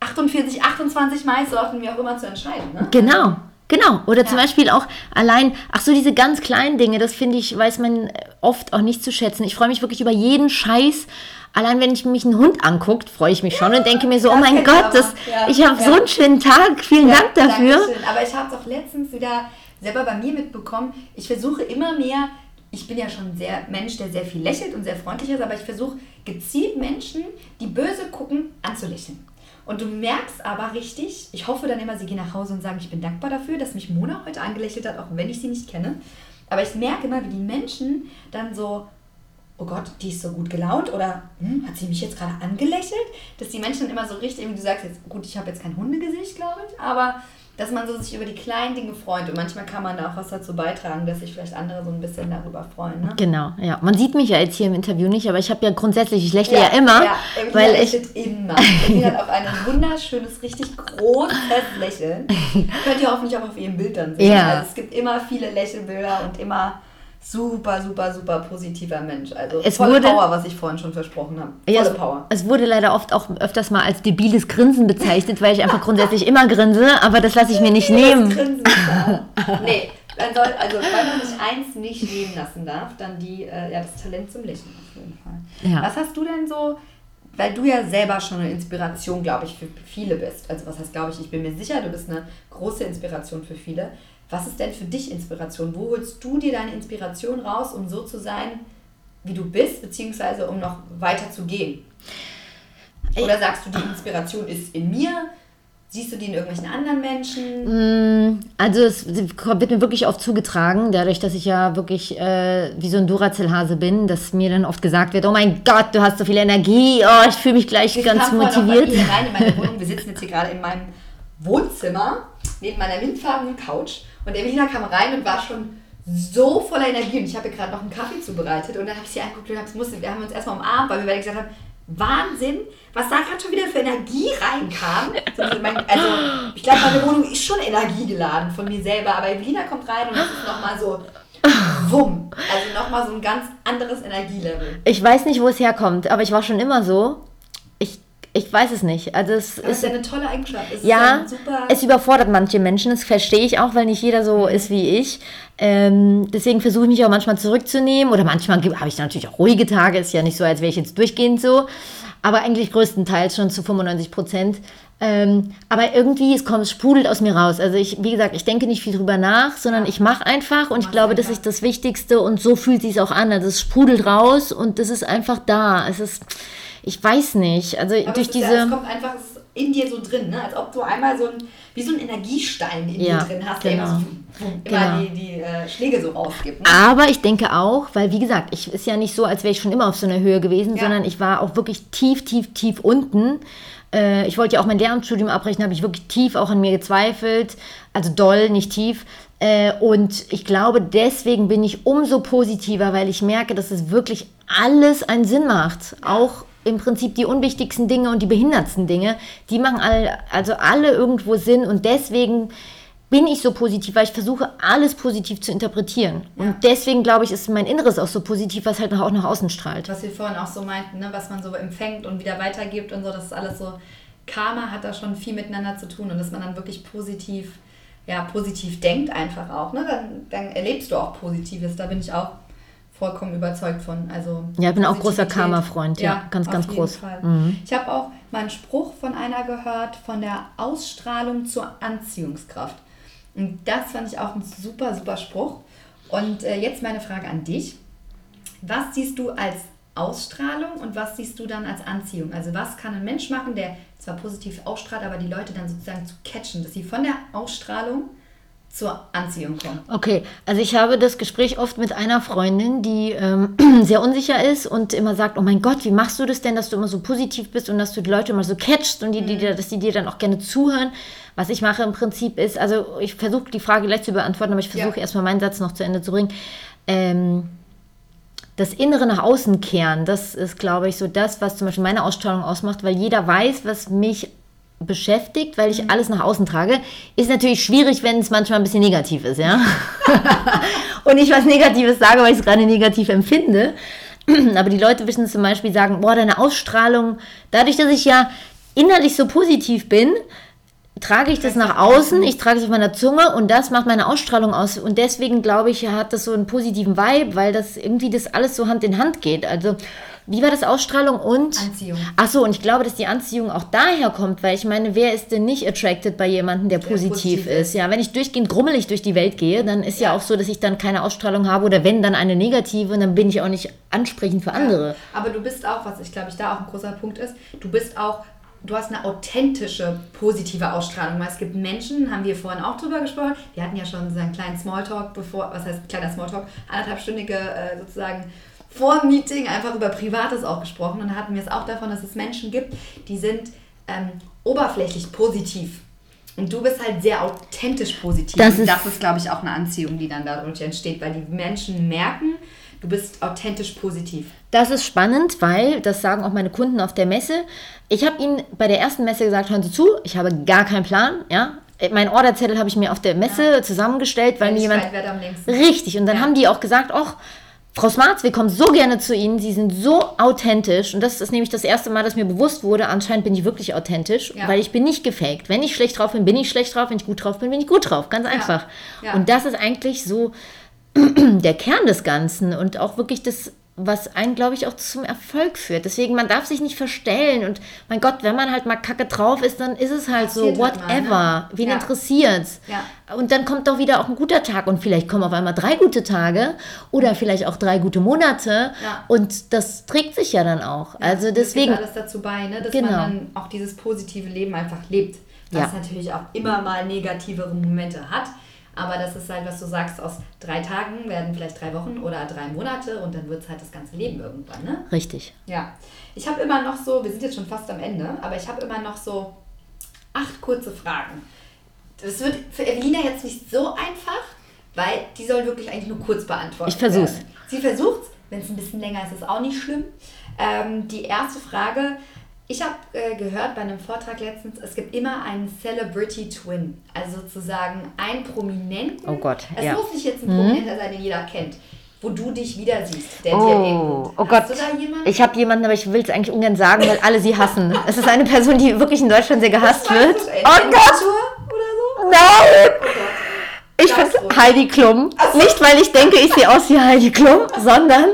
48, 28 Maissorten, wie auch immer, zu entscheiden. Ne? Genau, genau. Oder zum Ja. Beispiel auch allein, ach so, diese ganz kleinen Dinge, das finde ich, weiß man oft auch nicht zu schätzen. Ich freue mich wirklich über jeden Scheiß Allein wenn ich mich einen Hund anguckt, freue ich mich schon und denke mir so, oh mein ich Gott, das, Ja, ich habe ja. so einen schönen Tag, vielen Dank dafür. Dankeschön. Aber ich habe es auch letztens wieder selber bei mir mitbekommen. Ich versuche immer mehr, ich bin ja schon ein sehr Mensch, der sehr viel lächelt und sehr freundlich ist, aber ich versuche gezielt Menschen, die böse gucken, anzulächeln. Und du merkst aber richtig, ich hoffe dann immer, sie gehen nach Hause und sagen, ich bin dankbar dafür, dass mich Mona heute angelächelt hat, auch wenn ich sie nicht kenne. Aber ich merke immer, wie die Menschen dann so, oh Gott, die ist so gut gelaunt oder hm, hat sie mich jetzt gerade angelächelt? Dass die Menschen dann immer so richtig, du sagst, jetzt, gut, ich habe jetzt kein Hundegesicht, glaube ich, aber dass man so sich über die kleinen Dinge freut und manchmal kann man da auch was dazu beitragen, dass sich vielleicht andere so ein bisschen darüber freuen. Ne? Genau, ja. Man sieht mich ja jetzt hier im Interview nicht, aber ich habe ja grundsätzlich, ich lächle ja, immer, ja, weil Evelina ich, lächelt immer. Evelina hat auch ein wunderschönes, richtig großes Lächeln. Könnt ihr hoffentlich auch auf ihrem Bild dann sehen. Ja. Also es gibt immer viele Lächelbilder und immer super, super, super positiver Mensch. Also Es volle wurde- Power, was ich vorhin schon versprochen habe. Ja, Volle es, Power. es wurde leider oft auch öfters mal als debiles Grinsen bezeichnet, weil ich einfach grundsätzlich immer grinse, aber das lasse ich mir nicht nehmen. Grinsen da. nee, man soll, also weil man sich eins nicht nehmen lassen darf, dann die, äh, ja, das Talent zum Lächeln auf jeden Fall. Ja. Was hast du denn so, weil du ja selber schon eine Inspiration, glaube ich, für viele bist. Also was heißt, glaube ich, ich bin mir sicher, du bist eine große Inspiration für viele. Was ist denn für dich Inspiration? Wo holst du dir deine Inspiration raus, um so zu sein, wie du bist, beziehungsweise um noch weiter zu gehen? Oder sagst du, die Inspiration ist in mir? Siehst du die in irgendwelchen anderen Menschen? Also es wird mir wirklich oft zugetragen, dadurch, dass ich ja wirklich äh, wie so ein Duracell-Hase bin, dass mir dann oft gesagt wird, oh mein Gott, du hast so viel Energie, oh, ich fühle mich gleich Wir ganz motiviert. Mir rein in meine Wohnung. Wir sitzen jetzt hier gerade in meinem Wohnzimmer neben meiner windfarbenen Couch und Evelina kam rein und war schon so voller Energie und ich habe ihr gerade noch einen Kaffee zubereitet und dann habe ich sie angeguckt und musste, wir haben uns erstmal umarmt, weil wir beide gesagt haben, Wahnsinn, was da gerade schon wieder für Energie reinkam. Also ich glaube, meine Wohnung ist schon energiegeladen von mir selber, aber Evelina kommt rein und es ist nochmal so wumm. Also nochmal so ein ganz anderes Energielevel. Ich weiß nicht, wo es herkommt, aber ich war schon immer so. Ich, weiß es nicht. Also es Das ist ist ja eine tolle Eigenschaft. Es Ja, super es überfordert manche Menschen, das verstehe ich auch, weil nicht jeder so ist wie ich. Ähm, deswegen versuche ich mich auch manchmal zurückzunehmen oder manchmal habe ich natürlich auch ruhige Tage, ist ja nicht so, als wäre ich jetzt durchgehend so, aber eigentlich größtenteils schon zu 95 Prozent. Ähm, aber irgendwie, es kommt, es sprudelt aus mir raus. Also ich, wie gesagt, ich denke nicht viel drüber nach, sondern ich mache einfach und ich glaube, das ist das Wichtigste und so fühlt sich auch an. Also es sprudelt raus und das ist einfach da. Es ist, ich weiß nicht, also Aber durch diese... Ja, es kommt einfach in dir so drin, ne? als ob du einmal so ein, wie so ein Energiestein in Ja, dir drin hast, der genau. immer, so, immer Genau. die, die äh, Schläge so rausgibt. Ne? Aber ich denke auch, weil wie gesagt, ich ist ja nicht so, als wäre ich schon immer auf so einer Höhe gewesen, Ja. sondern ich war auch wirklich tief, tief, tief unten. Äh, ich wollte ja auch mein Lehramtsstudium abbrechen, habe ich wirklich tief auch an mir gezweifelt. Also doll, nicht tief. Äh, und ich glaube, deswegen bin ich umso positiver, weil ich merke, dass es wirklich alles einen Sinn macht. Auch im Prinzip die unwichtigsten Dinge und die behindertsten Dinge, die machen alle, also alle irgendwo Sinn und deswegen bin ich so positiv, weil ich versuche, alles positiv zu interpretieren. Und deswegen glaube ich, ist mein Inneres auch so positiv, was halt auch nach außen strahlt. Was wir vorhin auch so meinten, ne? was man so empfängt und wieder weitergibt und so, das ist alles so, Karma hat da schon viel miteinander zu tun und dass man dann wirklich positiv, ja, positiv denkt einfach auch, ne? dann, dann erlebst du auch Positives, da bin ich auch vollkommen überzeugt von. Also Ja, ich bin auch großer. Karma-Freund, ja, ganz, auf ganz jeden groß. Mhm. Ich habe auch mal einen Spruch von einer gehört, von der Ausstrahlung zur Anziehungskraft. Und das fand ich auch ein super, super Spruch. Und äh, jetzt meine Frage an dich. Was siehst du als Ausstrahlung und was siehst du dann als Anziehung? Also was kann ein Mensch machen, der zwar positiv ausstrahlt, aber die Leute dann sozusagen zu catchen, dass sie von der Ausstrahlung zur Anziehung kommen? Okay, also ich habe das Gespräch oft mit einer Freundin, die ähm, sehr unsicher ist und immer sagt, oh mein Gott, wie machst du das denn, dass du immer so positiv bist und dass du die Leute immer so catchst und die, die, dir- dass die dir dann auch gerne zuhören. Was ich mache im Prinzip ist, also ich versuche die Frage gleich zu beantworten, aber ich versuche Ja. erstmal meinen Satz noch zu Ende zu bringen. Ähm, das Innere nach außen kehren, das ist, glaube ich, so das, was zum Beispiel meine Ausstrahlung ausmacht, weil jeder weiß, was mich beschäftigt, weil ich alles nach außen trage. Ist natürlich schwierig, wenn es manchmal ein bisschen negativ ist, ja. Und ich was Negatives sage, weil ich es gerade negativ empfinde. Aber die Leute wissen zum Beispiel sagen, boah, deine Ausstrahlung, dadurch, dass ich ja innerlich so positiv bin, trage ich das nach außen, ich trage es auf meiner Zunge und das macht meine Ausstrahlung aus. Und deswegen glaube ich, hat das so einen positiven Vibe, weil das irgendwie das alles so Hand in Hand geht. Also wie war das Ausstrahlung und Anziehung. Ach so, und ich glaube, dass die Anziehung auch daher kommt, weil ich meine, wer ist denn nicht attracted bei jemandem, der, positiv, positiv ist? Ja, wenn ich durchgehend grummelig durch die Welt gehe, dann ist ja. auch so, dass ich dann keine Ausstrahlung habe oder wenn dann eine negative dann bin ich auch nicht ansprechend für andere. Aber du bist auch, was ich glaube ich da auch ein großer Punkt ist, du bist auch du hast eine authentische, positive Ausstrahlung. Weil es gibt Menschen, haben wir vorhin auch drüber gesprochen, wir hatten ja schon so einen kleinen Smalltalk, bevor, was heißt kleiner Smalltalk, anderthalbstündige äh, sozusagen vor dem Meeting einfach über Privates auch gesprochen und hatten wir es auch davon, dass es Menschen gibt, die sind ähm, oberflächlich positiv. Und du bist halt sehr authentisch positiv. Das ist- das ist, glaube ich, auch eine Anziehung, die dann dadurch entsteht, weil die Menschen merken, du bist authentisch positiv. Das ist spannend, weil, das sagen auch meine Kunden auf der Messe, ich habe ihnen bei der ersten Messe gesagt, hören Sie zu, ich habe gar keinen Plan, ja. Mein Orderzettel habe ich mir auf der Messe zusammengestellt, weil mir jemand... Richtig, und dann Ja. haben die auch gesagt, ach, Frau Smarts, wir kommen so gerne zu Ihnen, Sie sind so authentisch. Und das ist nämlich das erste Mal, dass mir bewusst wurde, anscheinend bin ich wirklich authentisch, Ja. weil ich bin nicht gefaked. Wenn ich schlecht drauf bin, bin ich schlecht drauf. Wenn ich gut drauf bin, bin ich gut drauf. Ganz einfach. Ja. Und das ist eigentlich so der Kern des Ganzen und auch wirklich das, was einen, glaube ich, auch zum Erfolg führt. Deswegen, man darf sich nicht verstellen. Und mein Gott, wenn man halt mal kacke drauf ist, dann ist es halt so, Passiert halt mal, whatever. ne? Wen Ja. interessiert's? Ja. Und dann kommt doch wieder auch ein guter Tag und vielleicht kommen auf einmal drei gute Tage oder vielleicht auch drei gute Monate. Ja. Und das trägt sich ja dann auch. also Das deswegen, gibt alles dazu bei, ne? dass Genau. man dann auch dieses positive Leben einfach lebt. Was natürlich auch immer mal negativere Momente hat. Aber das ist halt, was du sagst, aus drei Tagen werden vielleicht drei Wochen oder drei Monate und dann wird es halt das ganze Leben irgendwann. Ne? richtig. Ja. Ich habe immer noch so, wir sind jetzt schon fast am Ende, aber ich habe immer noch so acht kurze Fragen. Das wird für Evelina jetzt nicht so einfach, weil die soll wirklich eigentlich nur kurz beantwortet Ich versuch's. werden. Sie versucht wenn es ein bisschen länger ist, ist es auch nicht schlimm. Ähm, die erste Frage, ich habe äh, gehört bei einem Vortrag letztens, es gibt immer einen Celebrity Twin, also sozusagen einen Prominenten. Oh Gott, Es ja. muss nicht jetzt ein Prominenter sein, den jeder kennt, wo du dich wieder siehst, der dir Oh, oh Hast Gott. du da jemanden? Ich habe jemanden, aber ich will es eigentlich ungern sagen, weil alle sie hassen. Es ist eine Person, die wirklich in Deutschland sehr gehasst wird. Du, Oh Gott! Oder so? Nein! Oh Gott. Ich finde. Heidi Klum. Nicht, weil ich denke, ich sehe aus wie Heidi Klum, sondern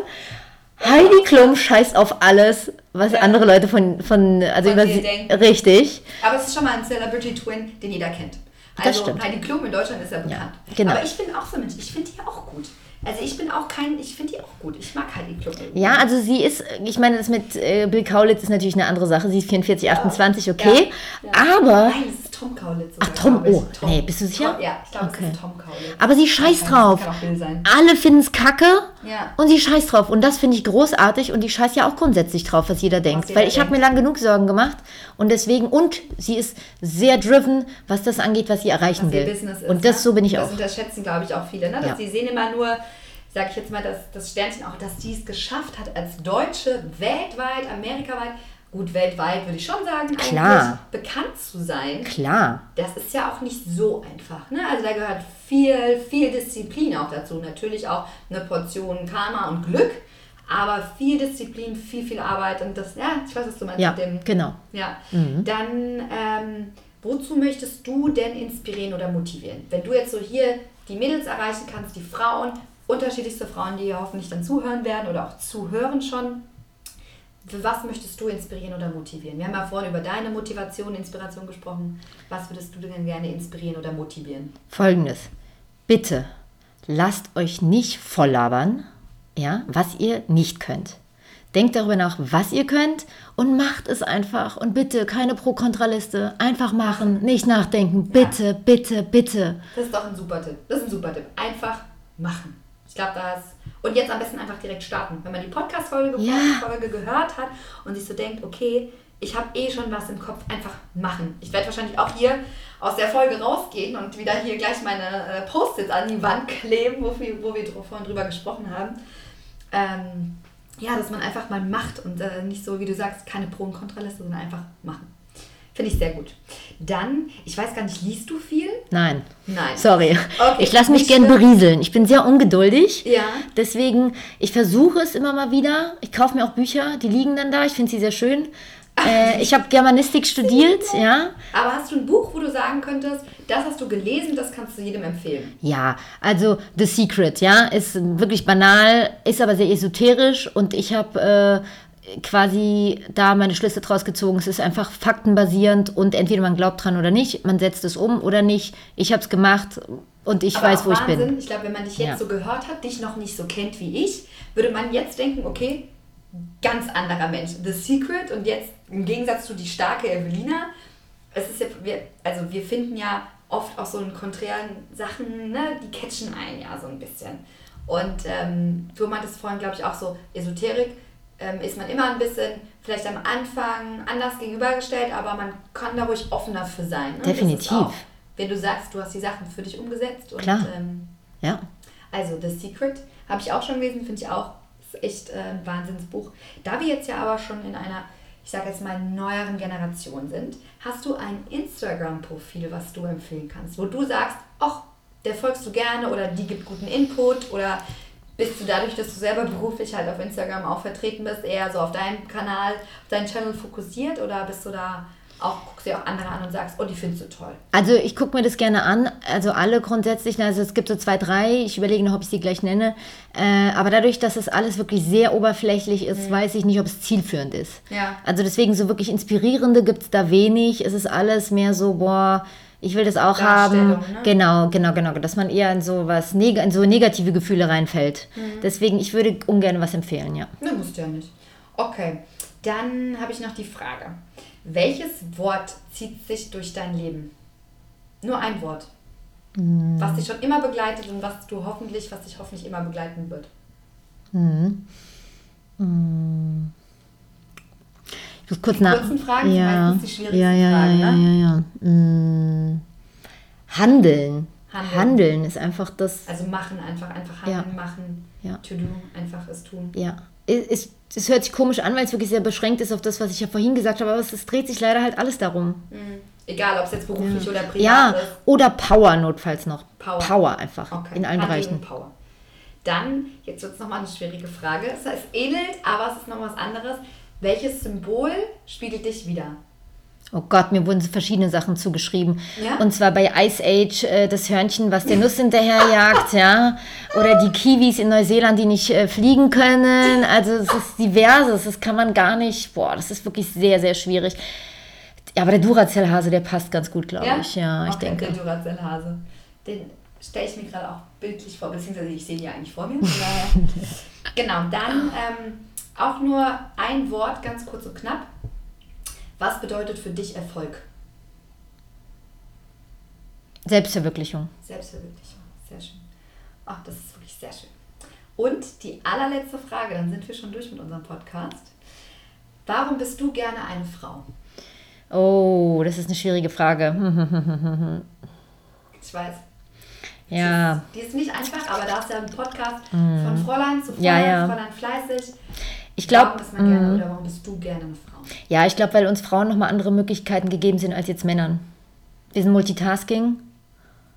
Heidi Klum scheißt auf alles, was Ja. andere Leute von, von also Von über sie. denken. Richtig. Aber es ist schon mal ein Celebrity Twin, den jeder kennt. Also. Heidi Klum in Deutschland ist ja bekannt. genau. Aber ich bin auch so ein Mensch, ich finde die auch gut. Also ich bin auch kein, ich finde die auch gut. Ich mag Heidi Klum. irgendwie. Ja, also sie ist, ich meine, das mit äh, Bill Kaulitz ist natürlich eine andere Sache. Sie ist 44, 28, okay. Ja. Aber, Nein, das ist Tom Kaulitz. sogar, Ach, Tom, oh, nee, bist du sicher? Tom, ja, ich glaube, Okay. es ist Tom Kaulitz. aber sie scheißt drauf. Alle finden es kacke Ja. und sie scheißt drauf. Und das finde ich großartig und die scheißt ja auch grundsätzlich drauf, was jeder denkt. jeder Weil ich habe mir lang genug Sorgen gemacht und deswegen, und sie ist sehr driven, was das angeht, was sie erreichen was will. Business ist. und das ne? so bin ich das auch. unterschätzen, glaube ich, auch viele. Ne? Ja. Die sehen immer nur, sag ich jetzt mal, das, das Sternchen auch, dass die es geschafft hat, als Deutsche weltweit, amerikaweit, gut, weltweit würde ich schon sagen, Klar. eigentlich bekannt zu sein. Klar. Das ist ja auch nicht so einfach. Ne? Also da gehört viel, viel Disziplin auch dazu. Natürlich auch eine Portion Karma und Glück, aber viel Disziplin, viel, viel Arbeit und das, ja, ich weiß, was du meinst Ja, mit dem genau. ja, dann ähm, wozu möchtest du denn inspirieren oder motivieren? Wenn du jetzt so hier die Mädels erreichen kannst, die Frauen, unterschiedlichste Frauen, die hier hoffentlich dann zuhören werden oder auch zuhören schon, für was möchtest du inspirieren oder motivieren? Wir haben ja vorhin über deine Motivation, Inspiration gesprochen. Was würdest du denn gerne inspirieren oder motivieren? Folgendes. Bitte lasst euch nicht volllabern, ja, was ihr nicht könnt. Denkt darüber nach, was ihr könnt und macht es einfach. Und bitte keine Pro-Kontra-Liste. Einfach machen, nicht nachdenken. Bitte, bitte, bitte. Das ist doch ein super Tipp. Das ist ein super Tipp. Einfach machen. Ich glaube, das. Und jetzt am besten einfach direkt starten. Wenn man die Podcast-Folge Ja. Folge gehört hat und sich so denkt, okay, ich habe eh schon was im Kopf, einfach machen. Ich werde wahrscheinlich auch hier aus der Folge rausgehen und wieder hier gleich meine äh, Post-its an die Wand kleben, wo wir, wo wir vorhin drüber gesprochen haben. Ähm, ja, dass man einfach mal macht und äh, nicht so, wie du sagst, keine Pro- und Kontraliste, sondern einfach machen. Finde ich sehr gut. Dann, ich weiß gar nicht, liest du viel? Nein. Nein. Sorry. Okay, ich lasse mich gern berieseln. Ich bin sehr ungeduldig. Ja. Deswegen, ich versuche es immer mal wieder. Ich kaufe mir auch Bücher, die liegen dann da. Ich finde sie sehr schön. Äh, ich habe Germanistik studiert, ja. Aber hast du ein Buch, wo du sagen könntest, das hast du gelesen, das kannst du jedem empfehlen? Ja, also The Secret, ja, ist wirklich banal, ist aber sehr esoterisch und ich habe quasi da meine Schlüsse draus gezogen. Es ist einfach faktenbasierend und entweder man glaubt dran oder nicht, man setzt es um oder nicht. Ich habe es gemacht und ich Aber weiß, wo Wahnsinn. ich bin. Ich glaube, wenn man dich jetzt Ja. so gehört hat, dich noch nicht so kennt wie ich, würde man jetzt denken, okay, ganz anderer Mensch. The Secret und jetzt im Gegensatz zu die starke Evelina, es ist ja, wir, also wir finden ja oft auch so in konträren Sachen, ne, die catchen einen ja so ein bisschen. Und ähm, du meintest vorhin, glaube ich, auch so Esoterik, ähm, ist man immer ein bisschen vielleicht am Anfang anders gegenübergestellt, aber man kann da ruhig offener für sein. Ne? Definitiv. auch, wenn du sagst, du hast die Sachen für dich umgesetzt und Klar. ähm, Ja. also The Secret habe ich auch schon gelesen, finde ich auch, ist echt äh, ein Wahnsinnsbuch. Da wir jetzt ja aber schon in einer, ich sage jetzt mal, neueren Generation sind, hast du ein Instagram-Profil, was du empfehlen kannst, wo du sagst, ach, der folgst du gerne oder die gibt guten Input oder bist du dadurch, dass du selber beruflich halt auf Instagram auch vertreten bist, eher so auf deinen Kanal, auf deinen Channel fokussiert oder bist du da auch, guckst dir auch andere an und sagst, oh, die findest du toll. Also ich gucke mir das gerne an. Also alle grundsätzlich, also es gibt so zwei, drei, ich überlege noch, ob ich sie gleich nenne. Äh, aber dadurch, dass es alles wirklich sehr oberflächlich ist, weiß ich nicht, ob es zielführend ist. Ja. Also deswegen so wirklich inspirierende gibt es da wenig. Es ist alles mehr so, boah, ich will das auch haben. Ne? Genau, genau, genau. Dass man eher in so was neg in so negative Gefühle reinfällt. Mhm. Deswegen, ich würde ungern was empfehlen, ja. Ne, musst du ja nicht. Okay, dann habe ich noch die Frage. Welches Wort zieht sich durch dein Leben? Nur ein Wort. Was dich schon immer begleitet und was du hoffentlich, was dich hoffentlich immer begleiten wird. Ich kurz nach. kurzen Fragen sind ja. meistens die schwierigsten ja, ja, Fragen, ja, ne? ja, ja. Mm. Handeln. Handeln. Handeln ist einfach das. Also machen, einfach, einfach Ja. handeln, machen, Ja. to do, einfach es tun. Ja. Es, hört sich komisch an, weil es wirklich sehr beschränkt ist auf das, was ich ja vorhin gesagt habe, aber es, es dreht sich leider halt alles darum. Mhm. Egal, ob es jetzt beruflich oder privat Ja, ist. oder Power notfalls noch. Power. Power einfach. Okay. In allen Handeln Bereichen. Power. Dann, jetzt wird es nochmal eine schwierige Frage. Es heißt ähnelt, aber es ist noch was anderes. Welches Symbol spiegelt dich wieder? Oh Gott, mir wurden so verschiedene Sachen zugeschrieben. Ja? Und zwar bei Ice Age äh, das Hörnchen, was der Nuss hinterherjagt, ja. Oder die Kiwis in Neuseeland, die nicht äh, fliegen können. Also es ist diverses, das kann man gar nicht. Boah, das ist wirklich sehr, sehr schwierig. Ja, aber der Duracell-Hase, der passt ganz gut, glaube ich. Ja, ich okay, denke. Der Duracell-Hase. Den stelle ich mir gerade auch bildlich vor, beziehungsweise ich sehe ihn ja eigentlich vor mir. Genau, dann ähm, auch nur ein Wort, ganz kurz und knapp. Was bedeutet für dich Erfolg? Selbstverwirklichung. Selbstverwirklichung. Sehr schön. Ach, das ist wirklich sehr schön. Und die allerletzte Frage, dann sind wir schon durch mit unserem Podcast. Warum bist du gerne eine Frau? Oh, das ist eine schwierige Frage. Ich weiß, Ja, die ist nicht einfach, aber da ist ja ein Podcast von Fräulein zu Fräulein. Ja, ja. Fräulein fleißig. Ich glaube, warum, gerne, oder warum bist du gerne eine Frau? ja, ich glaube, weil uns Frauen nochmal andere Möglichkeiten gegeben sind als jetzt Männern. Wir sind Multitasking.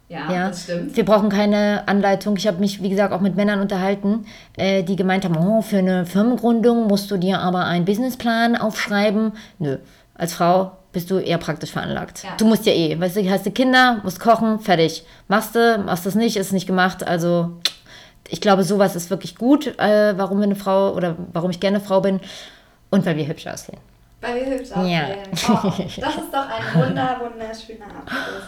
Ja, Ja, das stimmt. wir brauchen keine Anleitung. Ich habe mich, wie gesagt, auch mit Männern unterhalten, äh, die gemeint haben, oh, für eine Firmengründung musst du dir aber einen Businessplan aufschreiben. Nö, als Frau bist du eher praktisch veranlagt. Ja. Du musst ja eh, weißt du, hast du Kinder, musst kochen, fertig. Machst du, machst du es nicht, ist nicht gemacht. Also ich glaube, sowas ist wirklich gut, äh, warum wir eine Frau oder warum ich gerne Frau bin und weil wir hübsch aussehen. Weil wir hübsch aussehen. Ja. Oh, das ist doch ein wunder, wunderschöner Abschluss.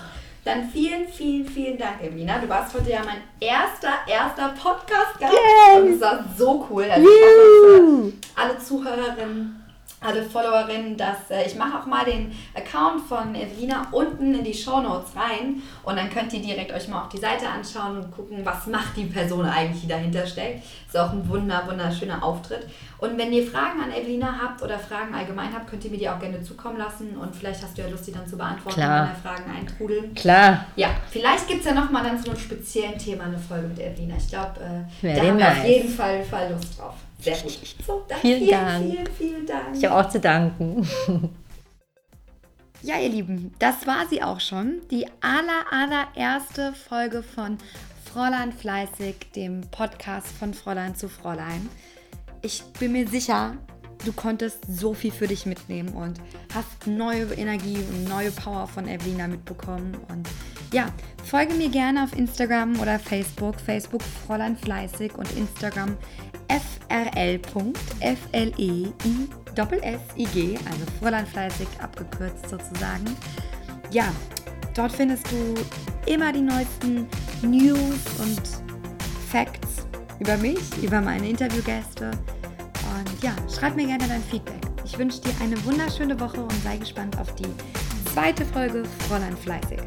Dann vielen, vielen, vielen Dank, Evelina. Du warst heute ja mein erster, erster Podcast-Gast. Und es war so cool. Also ich hoffe alle Zuhörerinnen, alle Followerinnen, dass äh, ich mache auch mal den Account von Evelina unten in die Show Notes rein und dann könnt ihr direkt euch mal auf die Seite anschauen und gucken, was macht die Person eigentlich, die dahinter steckt. Ist auch ein wunder, wunderschöner Auftritt. Und wenn ihr Fragen an Evelina habt oder Fragen allgemein habt, könnt ihr mir die auch gerne zukommen lassen und vielleicht hast du ja Lust, die dann zu beantworten, Klar. wenn da Fragen eintrudeln. Klar. Ja, vielleicht gibt es ja nochmal dann zu einem speziellen Thema eine Folge mit Evelina. Ich glaube, äh, da haben wir auf jeden Fall, Fall Lust drauf. Sehr gut. So, Vielen vielen, Dank. vielen, vielen Dank. Ich habe auch zu danken. Ja, ihr Lieben, das war sie auch schon. Die aller, allererste Folge von Fräulein Fleißig, dem Podcast von Fräulein zu Fräulein. Ich bin mir sicher, du konntest so viel für dich mitnehmen und hast neue Energie und neue Power von Evelina mitbekommen. Und ja, folge mir gerne auf Instagram oder Facebook. Facebook Fräulein Fleißig und Instagram frl.fleisig, also Fräulein Fleißig abgekürzt sozusagen. Ja, dort findest du immer die neuesten News und Facts über mich, über meine Interviewgäste. Und ja, schreib mir gerne dein Feedback. Ich wünsche dir eine wunderschöne Woche und sei gespannt auf die zweite Folge Fräulein Fleißig.